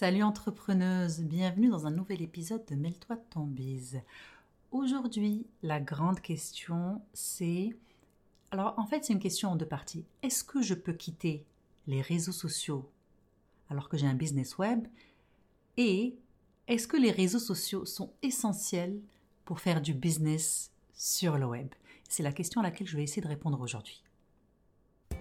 Salut entrepreneuse, bienvenue dans un nouvel épisode de Mêle-toi de ton bise. Aujourd'hui, la grande question, c'est... Alors en fait, c'est une question en deux parties. Est-ce que je peux quitter les réseaux sociaux alors que j'ai un business web? Et est-ce que les réseaux sociaux sont essentiels pour faire du business sur le web? C'est la question à laquelle je vais essayer de répondre aujourd'hui.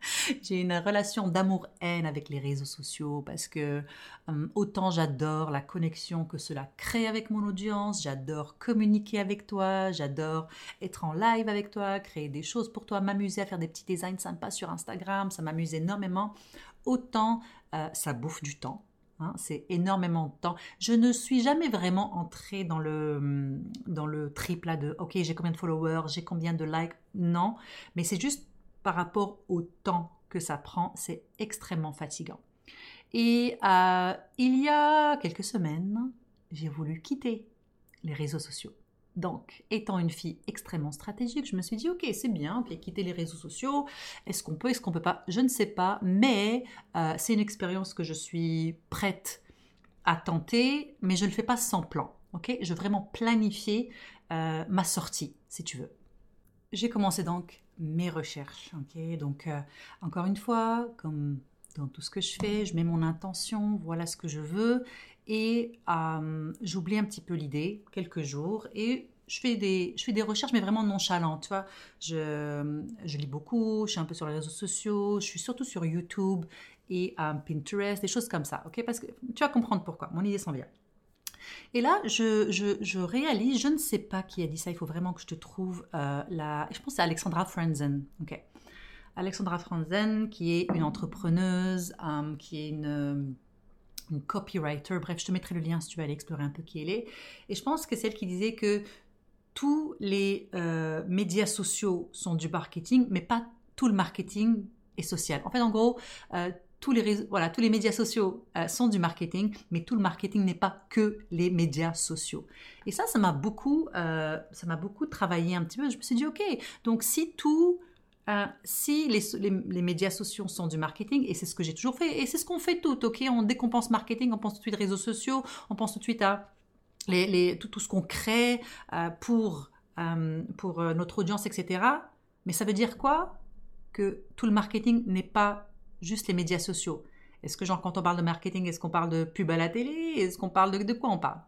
j'ai une relation d'amour-haine avec les réseaux sociaux parce que euh, autant j'adore la connexion que cela crée avec mon audience, j'adore communiquer avec toi, j'adore être en live avec toi, créer des choses pour toi, m'amuser à faire des petits designs sympas sur Instagram, ça m'amuse énormément. Autant euh, ça bouffe du temps. Hein, c'est énormément de temps. Je ne suis jamais vraiment entrée dans le, dans le trip là de OK, j'ai combien de followers, j'ai combien de likes. Non, mais c'est juste par rapport au temps que ça prend, c'est extrêmement fatigant. Et euh, il y a quelques semaines, j'ai voulu quitter les réseaux sociaux. Donc, étant une fille extrêmement stratégique, je me suis dit, ok, c'est bien, ok, quitter les réseaux sociaux, est-ce qu'on peut, est-ce qu'on peut pas, je ne sais pas, mais euh, c'est une expérience que je suis prête à tenter, mais je ne le fais pas sans plan, ok? Je veux vraiment planifier euh, ma sortie, si tu veux. J'ai commencé donc mes recherches. ok? Donc, euh, encore une fois, comme dans tout ce que je fais, je mets mon intention, voilà ce que je veux, et euh, j'oublie un petit peu l'idée, quelques jours, et je fais des, je fais des recherches, mais vraiment nonchalantes. Tu vois, je, je, lis beaucoup, je suis un peu sur les réseaux sociaux, je suis surtout sur YouTube et euh, Pinterest, des choses comme ça. ok? Parce que tu vas comprendre pourquoi. Mon idée s'en vient. Et là, je, réalise, je ne sais pas qui a dit ça, il faut vraiment que je te trouve euh, la... Je pense c'est Alexandra Franzen. ok Alexandra Franzen, qui est une entrepreneuse, euh, qui est une, copywriter. Bref, je te mettrai le lien si tu veux aller explorer un peu qui elle est. Et je pense que c'est elle qui disait que tous les euh, médias sociaux sont du marketing, mais pas tout le marketing est social. En fait, en gros, tous les, voilà, tous les médias sociaux euh, sont du marketing, mais tout le marketing n'est pas que les médias sociaux. Et ça, ça m'a beaucoup, euh, ça m'a beaucoup travaillé un petit peu. Je me suis dit, ok, donc si tout, euh, si les, les, médias sociaux sont du marketing, et c'est ce que j'ai toujours fait, et c'est ce qu'on fait tout, ok, on, dès qu'on pense marketing, on pense tout de suite réseaux sociaux, on pense tout de suite à les, les, tout, tout, ce qu'on crée pour, pour notre audience, etc. Mais ça veut dire quoi? Que tout le marketing n'est pas juste les médias sociaux. Est-ce que, quand on parle de marketing, est-ce qu'on parle de pub à la télé? Est-ce qu'on parle de, quoi on parle?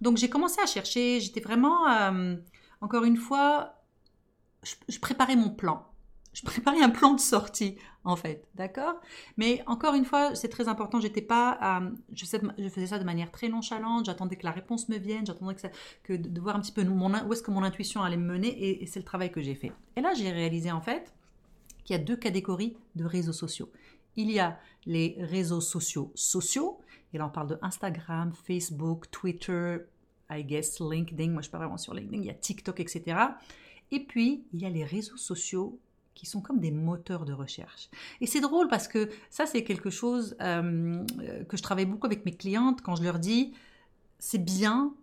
Donc, j'ai commencé à chercher. J'étais vraiment, euh, encore une fois, je, préparais mon plan. Je préparais un plan de sortie, en fait, d'accord? Mais encore une fois, c'est très important. J'étais pas, euh, je, faisais ça de manière très nonchalante. J'attendais que la réponse me vienne. J'attendais que, que, de, voir un petit peu où est-ce que mon intuition allait me mener. Et c'est le travail que j'ai fait. Et là, j'ai réalisé en fait il y a deux catégories de réseaux sociaux. Il y a les réseaux sociaux sociaux, et là on parle de Instagram, Facebook, Twitter, I guess LinkedIn, moi je pas vraiment sur LinkedIn, il y a TikTok, etc. Et puis il y a les réseaux sociaux qui sont comme des moteurs de recherche. Et c'est drôle parce que ça c'est quelque chose euh, que je travaille beaucoup avec mes clientes quand je leur dis c'est bien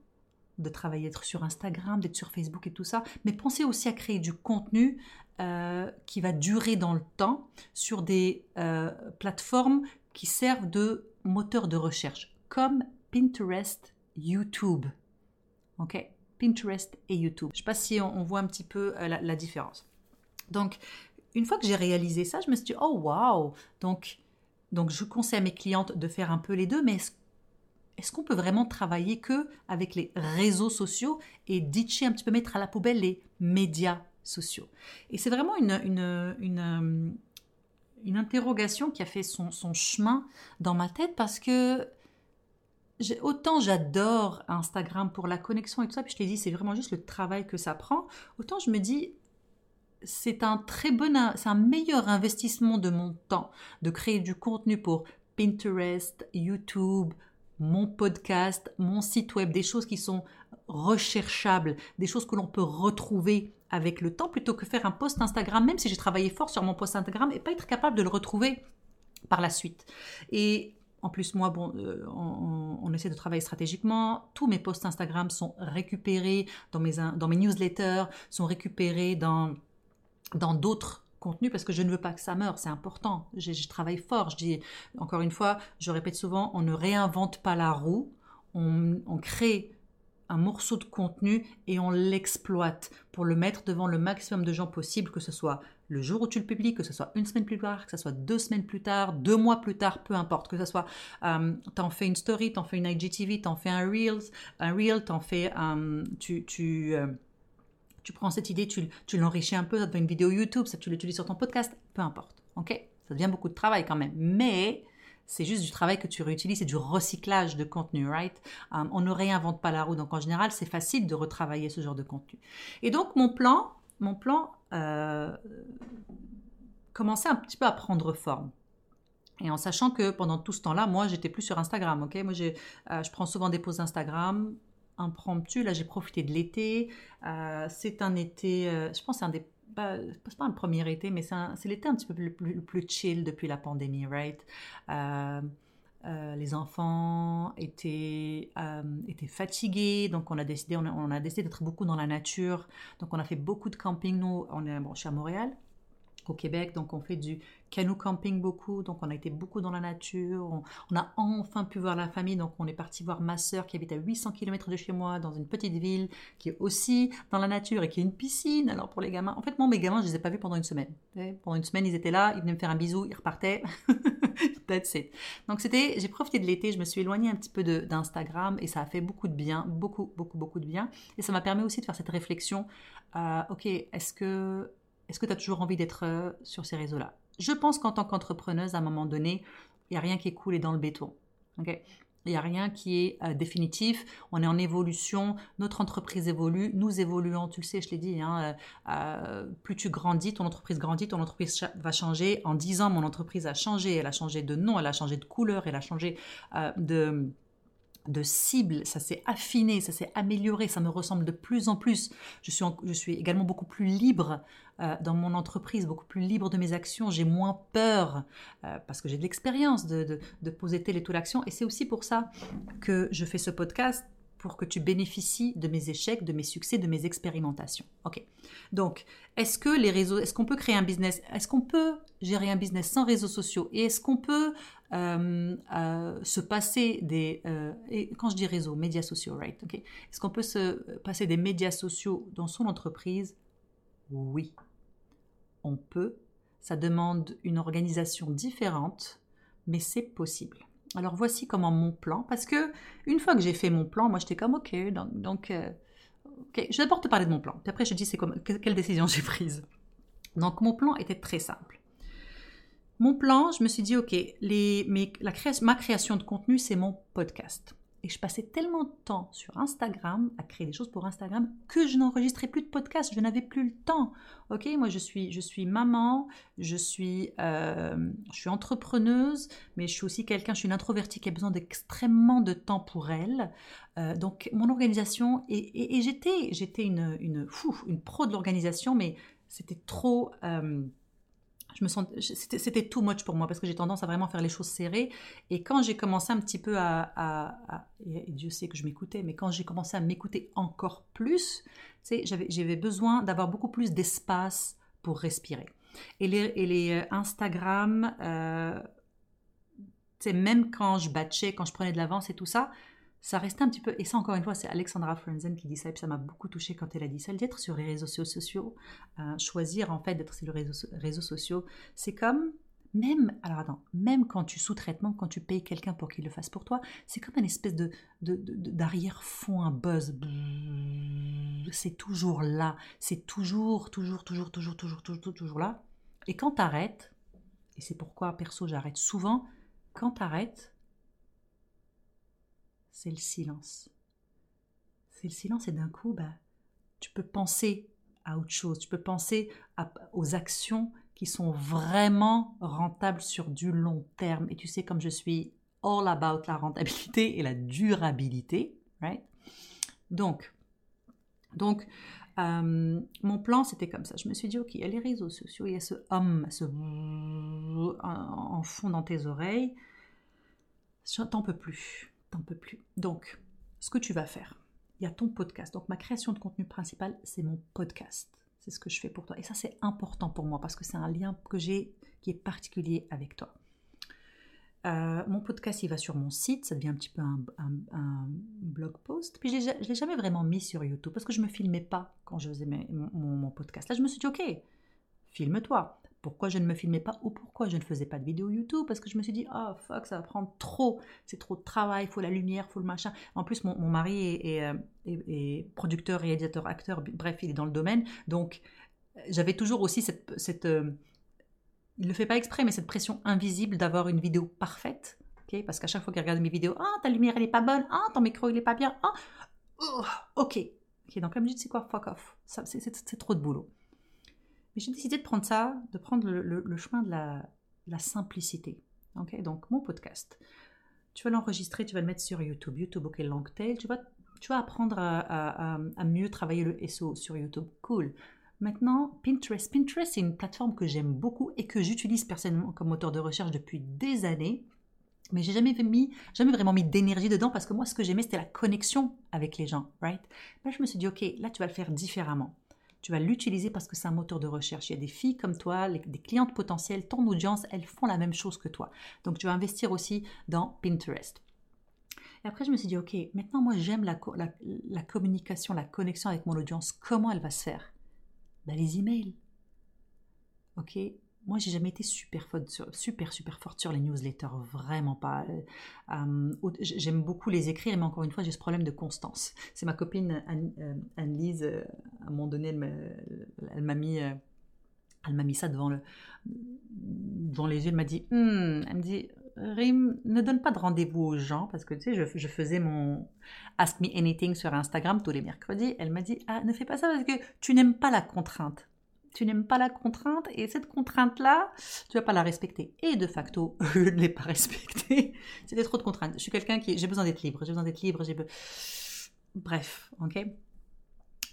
de travailler, d'être sur Instagram, d'être sur Facebook et tout ça, mais pensez aussi à créer du contenu euh, qui va durer dans le temps sur des euh, plateformes qui servent de moteur de recherche, comme Pinterest, YouTube. Ok? Pinterest et YouTube. Je ne sais pas si on, voit un petit peu euh, la, différence. Donc, une fois que j'ai réalisé ça, je me suis dit, oh wow Donc, donc je conseille à mes clientes de faire un peu les deux, mais est-ce qu'on peut vraiment travailler que avec les réseaux sociaux et ditcher un petit peu mettre à la poubelle les médias sociaux? Et c'est vraiment une, une, une, une, interrogation qui a fait son, son, chemin dans ma tête parce que autant j'adore Instagram pour la connexion et tout ça, puis je t'ai dit, c'est vraiment juste le travail que ça prend, autant je me dis, c'est un très bon, c'est un meilleur investissement de mon temps de créer du contenu pour Pinterest, YouTube, mon podcast, mon site web, des choses qui sont recherchables, des choses que l'on peut retrouver avec le temps plutôt que faire un post Instagram, même si j'ai travaillé fort sur mon post Instagram et pas être capable de le retrouver par la suite. Et en plus, moi, bon, euh, on, essaie de travailler stratégiquement. Tous mes posts Instagram sont récupérés dans mes, dans mes newsletters, sont récupérés dans dans d'autres parce que je ne veux pas que ça meure, c'est important. Je, travaille fort. Je dis encore une fois, je répète souvent, on ne réinvente pas la roue, on, crée un morceau de contenu et on l'exploite pour le mettre devant le maximum de gens possible, que ce soit le jour où tu le publies, que ce soit une semaine plus tard, que ce soit deux semaines plus tard, deux mois plus tard, peu importe, que ce soit, euh, en fais une story, tu en fais une IGTV, en fais un Reels, un Reel, t'en fais, un, tu, tu, euh, tu prends cette idée, tu, l'enrichis un peu, ça devient une vidéo YouTube, ça tu l'utilises sur ton podcast, peu importe, ok? Ça devient beaucoup de travail quand même, mais c'est juste du travail que tu réutilises, c'est du recyclage de contenu, right? Euh, On ne réinvente pas la roue, donc en général, c'est facile de retravailler ce genre de contenu. Et donc, mon plan, mon plan euh, commençait un petit peu à prendre forme. Et en sachant que pendant tout ce temps-là, moi, j'étais plus sur Instagram, ok? Moi, euh, je prends souvent des pauses Instagram, impromptu. Là, j'ai profité de l'été. Euh, c'est un été, je pense, c'est un des pas, pas un premier été, mais c'est l'été un petit peu plus, plus, chill depuis la pandémie, right? les enfants étaient, étaient fatigués, donc on a décidé, on a, décidé d'être beaucoup dans la nature. Donc on a fait beaucoup de camping. Nous, on est, bon, je suis à Montréal, au Québec, donc on fait du canoe camping beaucoup, donc on a été beaucoup dans la nature, on, a enfin pu voir la famille, donc on est parti voir ma sœur qui habite à 800 km de chez moi, dans une petite ville, qui est aussi dans la nature et qui a une piscine, alors pour les gamins, en fait moi mes gamins je les ai pas vus pendant une semaine, pendant une semaine ils étaient là, ils venaient me faire un bisou, ils repartaient, that's it. Donc c'était, j'ai profité de l'été, je me suis éloignée un petit peu d'Instagram et ça a fait beaucoup de bien, beaucoup, beaucoup, beaucoup de bien, et ça m'a permis aussi de faire cette réflexion, euh, ok, est-ce que est-ce que tu as toujours envie d'être euh, sur ces réseaux-là? Je pense qu'en tant qu'entrepreneuse, à un moment donné, il n'y a rien qui est coulé dans le béton. il n'y a rien qui est euh, définitif. On est en évolution. Notre entreprise évolue. Nous évoluons. Tu le sais, je l'ai dit. Hein, euh, plus tu grandis, ton entreprise grandit, ton entreprise va changer. En 10 ans, mon entreprise a changé. Elle a changé de nom, elle a changé de couleur, elle a changé de de cible, ça s'est affiné, ça s'est amélioré, ça me ressemble de plus en plus. Je suis, je suis également beaucoup plus libre euh, dans mon entreprise, beaucoup plus libre de mes actions, j'ai moins peur euh, parce que j'ai de l'expérience de, de, poser telle et telle action. Et c'est aussi pour ça que je fais ce podcast pour que tu bénéficies de mes échecs, de mes succès, de mes expérimentations. Ok. Donc, est-ce que les réseaux, est-ce qu'on peut créer un business, est-ce qu'on peut gérer un business sans réseaux sociaux et est-ce qu'on peut euh, euh, se passer des, euh, quand je dis réseaux, médias sociaux, right? Ok. Est-ce qu'on peut se passer des médias sociaux dans son entreprise? Oui, on peut. Ça demande une organisation différente, mais c'est possible. Alors voici comment mon plan, parce que une fois que j'ai fait mon plan, moi j'étais comme ok, donc, euh, ok, je vais d'abord te parler de mon plan, puis après je dis c'est quelle décision j'ai prise. Donc mon plan était très simple. Mon plan, je me suis dit ok, ma création de contenu c'est mon podcast. Et je passais tellement de temps sur Instagram à créer des choses pour Instagram que je n'enregistrais plus de podcast. Je n'avais plus le temps. Ok, moi je suis, je suis maman, je suis, euh, je suis entrepreneuse, mais je suis aussi quelqu'un, je suis une introvertie qui a besoin d'extrêmement de temps pour elle. Euh, donc mon organisation et, j'étais, j'étais une, une, pro de l'organisation, mais c'était trop. Euh, je me sens, c'était too much pour moi parce que j'ai tendance à vraiment faire les choses serrées. Et quand j'ai commencé un petit peu à, et Dieu sait que je m'écoutais, mais quand j'ai commencé à m'écouter encore plus, j'avais besoin d'avoir beaucoup plus d'espace pour respirer. Et les, et les euh, Instagram, euh, même quand je batchais, quand je prenais de l'avance et tout ça, ça restait un petit peu, et ça encore une fois, c'est Alexandra Frenzen qui dit ça, et puis ça m'a beaucoup touché quand elle a dit ça, d'être sur les réseaux sociaux, euh, choisir en fait d'être sur les réseaux, sociaux, c'est comme, même, alors attends, même quand tu sous-traitement, quand tu payes quelqu'un pour qu'il le fasse pour toi, c'est comme une espèce de, d'arrière-fond, un buzz, c'est toujours là, c'est toujours, toujours, toujours, toujours, toujours, toujours, toujours là, et quand t'arrêtes, et c'est pourquoi perso j'arrête souvent, quand t'arrêtes, c'est le silence. C'est le silence et d'un coup, bah, tu peux penser à autre chose, tu peux penser aux actions qui sont vraiment rentables sur du long terme. Et tu sais, comme je suis all about la rentabilité et la durabilité, right? Donc, Donc, euh, mon plan, c'était comme ça. Je me suis dit, OK, il y a les réseaux sociaux, il y a ce homme, ce en fond dans tes oreilles. T'en peux plus. T'en peux plus. Donc, ce que tu vas faire, il y a ton podcast. Donc, ma création de contenu principale, c'est mon podcast. C'est ce que je fais pour toi. Et ça, c'est important pour moi parce que c'est un lien que j'ai qui est particulier avec toi. Euh, mon podcast, il va sur mon site, ça devient un petit peu un, blog post. Puis je ne l'ai jamais vraiment mis sur YouTube parce que je ne me filmais pas quand je faisais mon, podcast. Là, je me suis dit, ok, filme-toi. Pourquoi je ne me filmais pas ou pourquoi je ne faisais pas de vidéo YouTube Parce que je me suis dit, oh fuck, ça va prendre trop, c'est trop de travail, il faut la lumière, faut le machin. En plus, mon, mari est, est, est, producteur, réalisateur, acteur, bref, il est dans le domaine. Donc, j'avais toujours aussi cette, cette euh, il le fait pas exprès, mais cette pression invisible d'avoir une vidéo parfaite. Parce qu'à chaque fois qu'il regarde mes vidéos, ah, ta lumière, elle n'est pas bonne, ah, ton micro, il n'est pas bien, ah, oh, ok. Donc là, je dis, c'est quoi, fuck off. C'est trop de boulot. Mais j'ai décidé de prendre ça, de prendre le, chemin de la, simplicité. Donc, mon podcast. Tu vas l'enregistrer, tu vas le mettre sur YouTube. YouTube, ok, Longtail. Tu vas, tu vas apprendre à, mieux travailler le SO sur YouTube. Cool. Maintenant, Pinterest. Pinterest, c'est une plateforme que j'aime beaucoup et que j'utilise personnellement comme moteur de recherche depuis des années. Mais j'ai jamais jamais vraiment mis d'énergie dedans parce que moi, ce que j'aimais, c'était la connexion avec les gens, right? Là, je me suis dit, ok, là, tu vas le faire différemment. Tu vas l'utiliser parce que c'est un moteur de recherche. Il y a des filles comme toi, des clientes potentielles, ton audience, elles font la même chose que toi. Donc, tu vas investir aussi dans Pinterest. Et après, je me suis dit, ok, maintenant, moi, j'aime la, communication, la connexion avec mon audience. Comment elle va se faire? Bah, les emails. Ok moi, j'ai jamais été super, forte sur les newsletters, vraiment pas. Euh, j'aime beaucoup les écrire, mais encore une fois, j'ai ce problème de constance. C'est ma copine Anne-Lise, euh, à un moment donné, elle m'a mis, euh, elle m'a mis ça devant, le, devant les yeux, elle m'a dit, hmm, elle me dit, Rim, ne donne pas de rendez-vous aux gens, parce que tu sais, je, je, faisais mon Ask Me Anything sur Instagram tous les mercredis. Elle m'a dit, ah, ne fais pas ça parce que tu n'aimes pas la contrainte. Tu n'aimes pas la contrainte et cette contrainte-là, tu vas pas la respecter. Et de facto, je ne l'ai pas respectée. C'était trop de contraintes. Je suis quelqu'un qui, j'ai besoin d'être libre, j'ai besoin d'être libre, j'ai Bref, ok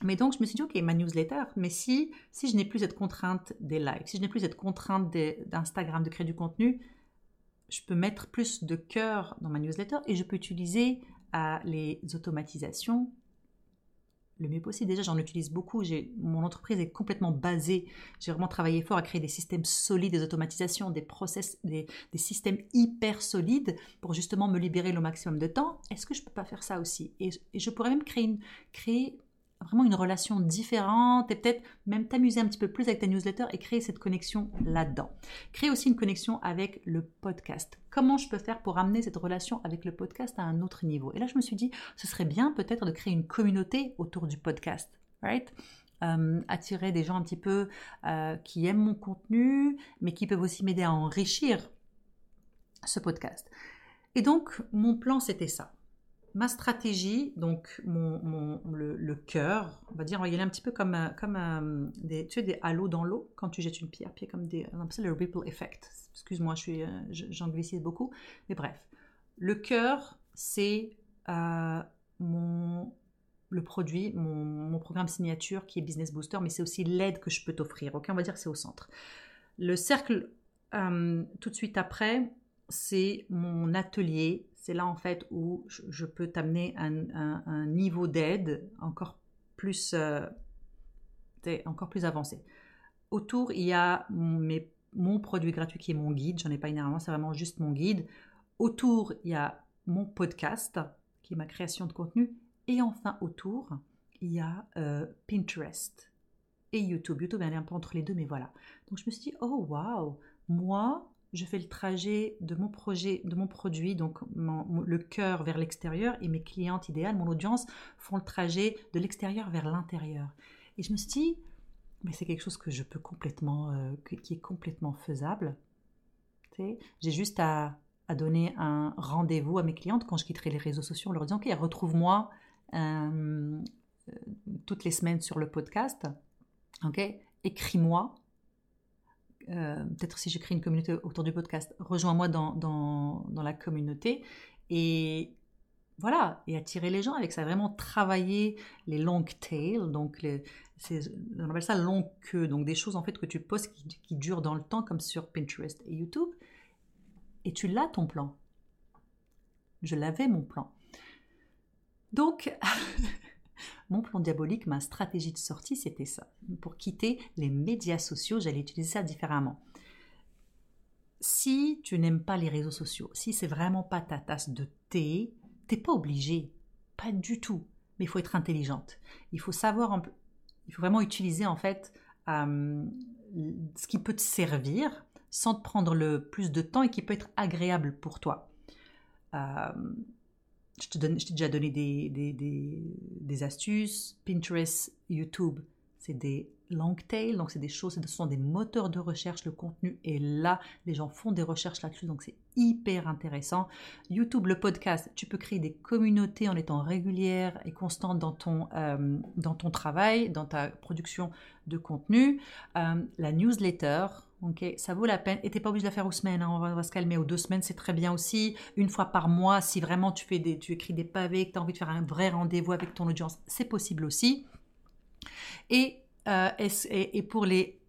mais donc, je me suis dit, OK, ma newsletter, mais si, si je n'ai plus cette contrainte des likes, si je n'ai plus cette contrainte d'Instagram, de créer du contenu, je peux mettre plus de cœur dans ma newsletter et je peux utiliser euh, les automatisations le mieux possible. Déjà, j'en utilise beaucoup. Mon entreprise est complètement basée. J'ai vraiment travaillé fort à créer des systèmes solides, des automatisations, des process, des, systèmes hyper solides pour justement me libérer le maximum de temps. Est-ce que je ne peux pas faire ça aussi? Et, je pourrais même créer, créer vraiment une relation différente et peut-être même t'amuser un petit peu plus avec ta newsletter et créer cette connexion là-dedans. Créer aussi une connexion avec le podcast. Comment je peux faire pour amener cette relation avec le podcast à un autre niveau? Et là, je me suis dit, ce serait bien peut-être de créer une communauté autour du podcast, right? Euh, attirer des gens un petit peu euh, qui aiment mon contenu, mais qui peuvent aussi m'aider à enrichir ce podcast. Et donc, mon plan, c'était ça ma stratégie, donc mon, le, cœur, on va dire, on va y aller un petit peu comme, euh, comme euh, des, tu sais, des halos dans l'eau quand tu jettes une pierre, puis comme des, on le ripple effect. Excuse-moi, je suis, euh, j'anglicise beaucoup, mais bref. Le cœur, c'est mon le produit, mon, programme signature qui est Business Booster, mais c'est aussi l'aide que je peux t'offrir. Ok, on va dire que c'est au centre. Le cercle tout de suite après, c'est mon atelier c'est là en fait où je, peux t'amener un, un, niveau d'aide encore plus, euh, encore plus avancé. Autour, il y a mon produit gratuit qui est mon guide. J'en ai pas énormément, c'est vraiment juste mon guide. Autour, il y a mon podcast qui est ma création de contenu. Et enfin, autour, il y a euh, Pinterest et YouTube. YouTube est un peu entre les deux, mais voilà. Donc je me suis dit, oh waouh, moi, je fais le trajet de mon projet, de mon produit, donc le cœur vers l'extérieur, et mes clientes idéales, mon audience, font le trajet de l'extérieur vers l'intérieur. Et je me suis dit, mais c'est quelque chose que je peux complètement, euh, qui est complètement faisable. J'ai juste à, donner un rendez-vous à mes clientes quand je quitterai les réseaux sociaux en leur disant, ok, retrouve-moi euh, toutes les semaines sur le podcast, ok, écris-moi euh, peut-être si je crée une communauté autour du podcast, rejoins-moi dans, dans, la communauté. Et voilà, et attirer les gens avec ça, vraiment travailler les long tails, donc on appelle ça long queue, donc des choses en fait que tu postes qui, qui durent dans le temps comme sur Pinterest et YouTube, et tu l'as ton plan. Je l'avais mon plan. Donc, mon plan diabolique, ma stratégie de sortie, c'était ça. Pour quitter les médias sociaux, j'allais utiliser ça différemment. Si tu n'aimes pas les réseaux sociaux, si c'est vraiment pas ta tasse de thé, t'es pas obligé, pas du tout. Mais il faut être intelligente. Il faut savoir, il faut vraiment utiliser en fait ce qui peut te servir sans te prendre le plus de temps et qui peut être agréable pour toi. Je t'ai déjà donné des, astuces. Pinterest, YouTube, c'est des long tail, donc c'est des choses, ce sont des moteurs de recherche, le contenu est là, les gens font des recherches là-dessus, donc c'est hyper intéressant. YouTube, le podcast, tu peux créer des communautés en étant régulière et constante dans ton, euh, travail, dans ta production de contenu. Euh, la newsletter, Ok, ça vaut la peine. Et t'es pas obligé de la faire aux semaines, hein, on, va, se calmer. Aux deux semaines, c'est très bien aussi. Une fois par mois, si vraiment tu fais des, tu écris des pavés, que tu as envie de faire un vrai rendez-vous avec ton audience, c'est possible aussi. Et, euh, pour les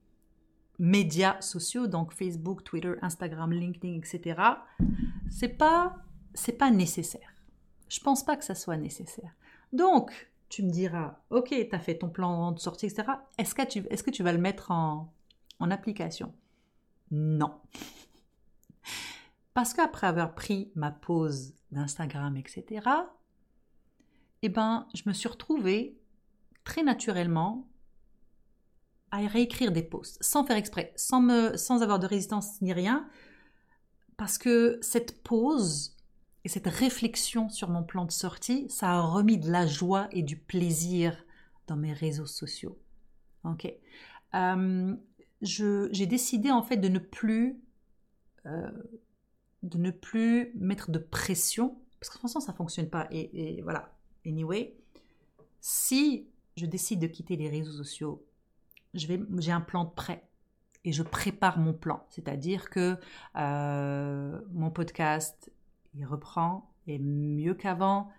médias sociaux, donc Facebook, Twitter, Instagram, LinkedIn, etc., c'est pas, c'est pas nécessaire. Je pense pas que ça soit nécessaire. Donc, tu me diras, ok, tu as fait ton plan de sortie, etc. Est-ce que tu, est-ce que tu vas le mettre en application? Non. Parce qu'après avoir pris ma pause d'Instagram, etc., eh ben, je me suis retrouvée très naturellement à réécrire des posts, sans faire exprès, sans, avoir de résistance ni rien, parce que cette pause et cette réflexion sur mon plan de sortie, ça a remis de la joie et du plaisir dans mes réseaux sociaux. Ok. Euh, j'ai décidé en fait de ne plus euh, de ne plus mettre de pression parce que façon ça fonctionne pas et, voilà. Anyway si je décide de quitter les réseaux sociaux je vais j'ai un plan de prêt et je prépare mon plan. C'est-à-dire que euh, mon podcast il reprend et mieux qu'avant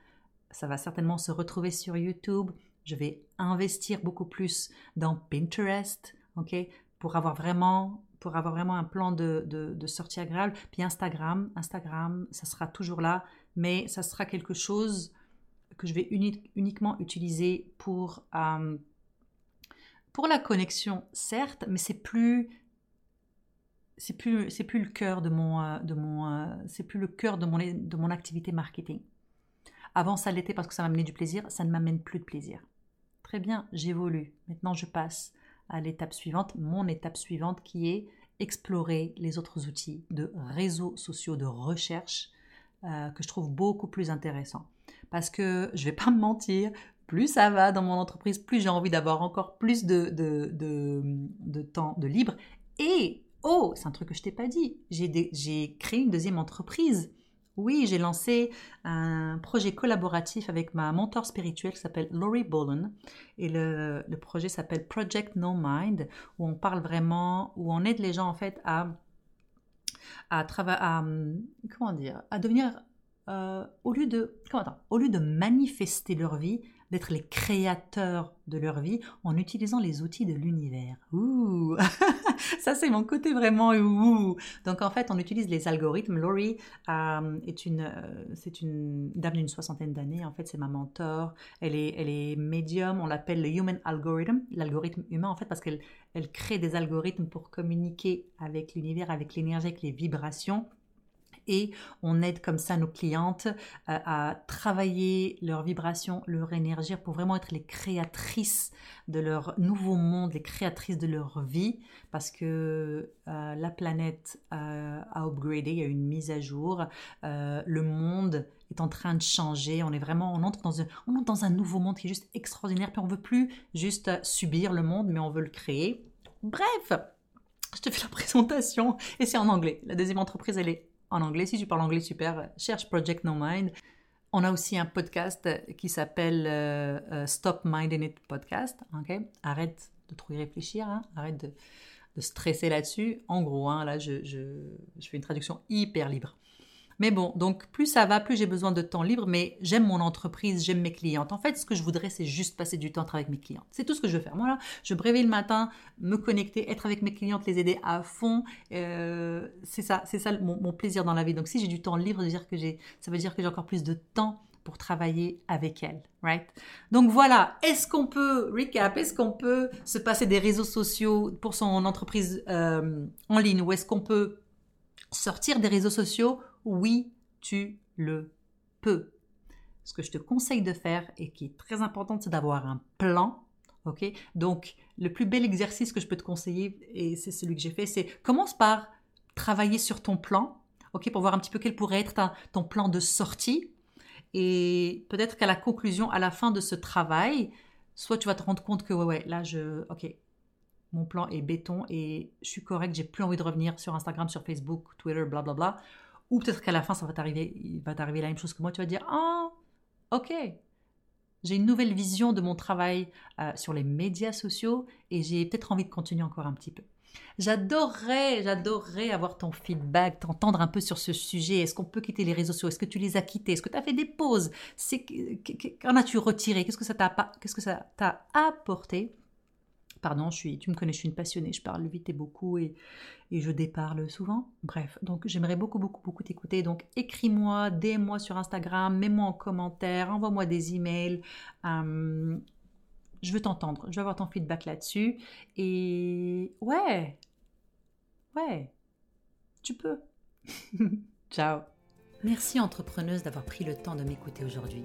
ça va certainement se retrouver sur YouTube. Je vais investir beaucoup plus dans Pinterest ok? Pour avoir vraiment pour avoir vraiment un plan de, de, sortie agréable. Puis Instagram, Instagram, ça sera toujours là, mais ça sera quelque chose que je vais uniquement utiliser pour, euh, pour la connexion, certes, mais c'est plus c'est plus c'est plus le cœur de mon euh, de mon euh, c'est plus le cœur de mon de mon activité marketing. Avant ça l'était parce que ça m'amenait du plaisir, ça ne m'amène plus de plaisir. Très bien, j'évolue. Maintenant je passe à l'étape suivante, mon étape suivante qui est explorer les autres outils de réseaux sociaux de recherche euh, que je trouve beaucoup plus intéressants. Parce que je vais pas me mentir, plus ça va dans mon entreprise, plus j'ai envie d'avoir encore plus de, de, de, temps de libre. Et, oh, c'est un truc que je t'ai pas dit, j'ai créé une deuxième entreprise oui, j'ai lancé un projet collaboratif avec ma mentor spirituelle qui s'appelle Laurie Bollen. Et le, projet s'appelle Project No Mind, où on parle vraiment, où on aide les gens en fait à, à à, comment dire, à devenir, euh, au lieu de, comment au lieu de manifester leur vie, d'être les créateurs de leur vie en utilisant les outils de l'univers. Ouh Ça, c'est mon côté vraiment ouh Donc, en fait, on utilise les algorithmes. Laurie euh, est une, euh, c'est une dame d'une soixantaine d'années. En fait, c'est ma mentor. Elle est, elle est médium. On l'appelle le human algorithm, l'algorithme humain, en fait, parce qu'elle elle crée des algorithmes pour communiquer avec l'univers, avec l'énergie, avec les vibrations et on aide comme ça nos clientes euh, à travailler leur vibration, leur énergie pour vraiment être les créatrices de leur nouveau monde, les créatrices de leur vie parce que euh, la planète euh, a upgradé, il y a une mise à jour, le monde est en train de changer, on est vraiment, on entre dans un, on entre dans un nouveau monde qui est juste extraordinaire, puis on veut plus juste subir le monde, mais on veut le créer. Bref, je te fais la présentation et c'est en anglais. La deuxième entreprise, elle est en anglais. Si tu parles anglais, super, cherche Project No Mind. On a aussi un podcast qui s'appelle euh, euh, Stop Minding It Podcast. Arrête de trop y réfléchir, hein. arrête de, stresser là-dessus. En gros, hein, là, je, fais une traduction hyper libre. Mais bon, donc plus ça va, plus j'ai besoin de temps libre, mais j'aime mon entreprise, j'aime mes clientes. En fait, ce que je voudrais, c'est juste passer du temps avec mes clientes. C'est tout ce que je veux faire. Voilà, je me réveille le matin, me connecter, être avec mes clientes, les aider à fond. Euh, c'est ça, c'est ça mon, plaisir dans la vie. Donc si j'ai du temps libre, ça veut dire que j'ai, ça veut dire que j'ai encore plus de temps pour travailler avec elles, right? Donc voilà, est-ce qu'on peut, recap, est-ce qu'on peut se passer des réseaux sociaux pour son entreprise euh, en ligne? Ou est-ce qu'on peut sortir des réseaux sociaux Oui, tu le peux. Ce que je te conseille de faire et qui est très important, c'est d'avoir un plan. Ok? Donc, le plus bel exercice que je peux te conseiller, et c'est celui que j'ai fait, c'est commence par travailler sur ton plan, ok, pour voir un petit peu quel pourrait être ton plan de sortie et peut-être qu'à la conclusion, à la fin de ce travail, soit tu vas te rendre compte que, ouais, ouais, là, je, ok, mon plan est béton et je suis correct, j'ai plus envie de revenir sur Instagram, sur Facebook, Twitter, blablabla. Bla, bla. Ou peut-être qu'à la fin, ça va t'arriver, il va t'arriver la même chose que moi, tu vas dire, ah, ok, j'ai une nouvelle vision de mon travail euh, sur les médias sociaux et j'ai peut-être envie de continuer encore un petit peu. J'adorerais, j'adorerais avoir ton feedback, t'entendre un peu sur ce sujet. Est-ce qu'on peut quitter les réseaux sociaux? Est-ce que tu les as quittés? Est-ce que tu as fait des pauses? Qu'en as-tu retiré? Qu'est-ce que ça t'a Qu'est-ce que ça t'a apporté? Pardon, je suis, tu me connais, je suis une passionnée, je parle vite et beaucoup et, je déparle souvent. Bref, donc j'aimerais beaucoup, beaucoup, beaucoup t'écouter. Donc écris-moi, DM-moi sur Instagram, mets-moi en commentaire, envoie-moi des emails. Euh, je veux t'entendre, je veux avoir ton feedback là-dessus. Et ouais, ouais, tu peux. Ciao. Merci entrepreneuse d'avoir pris le temps de m'écouter aujourd'hui.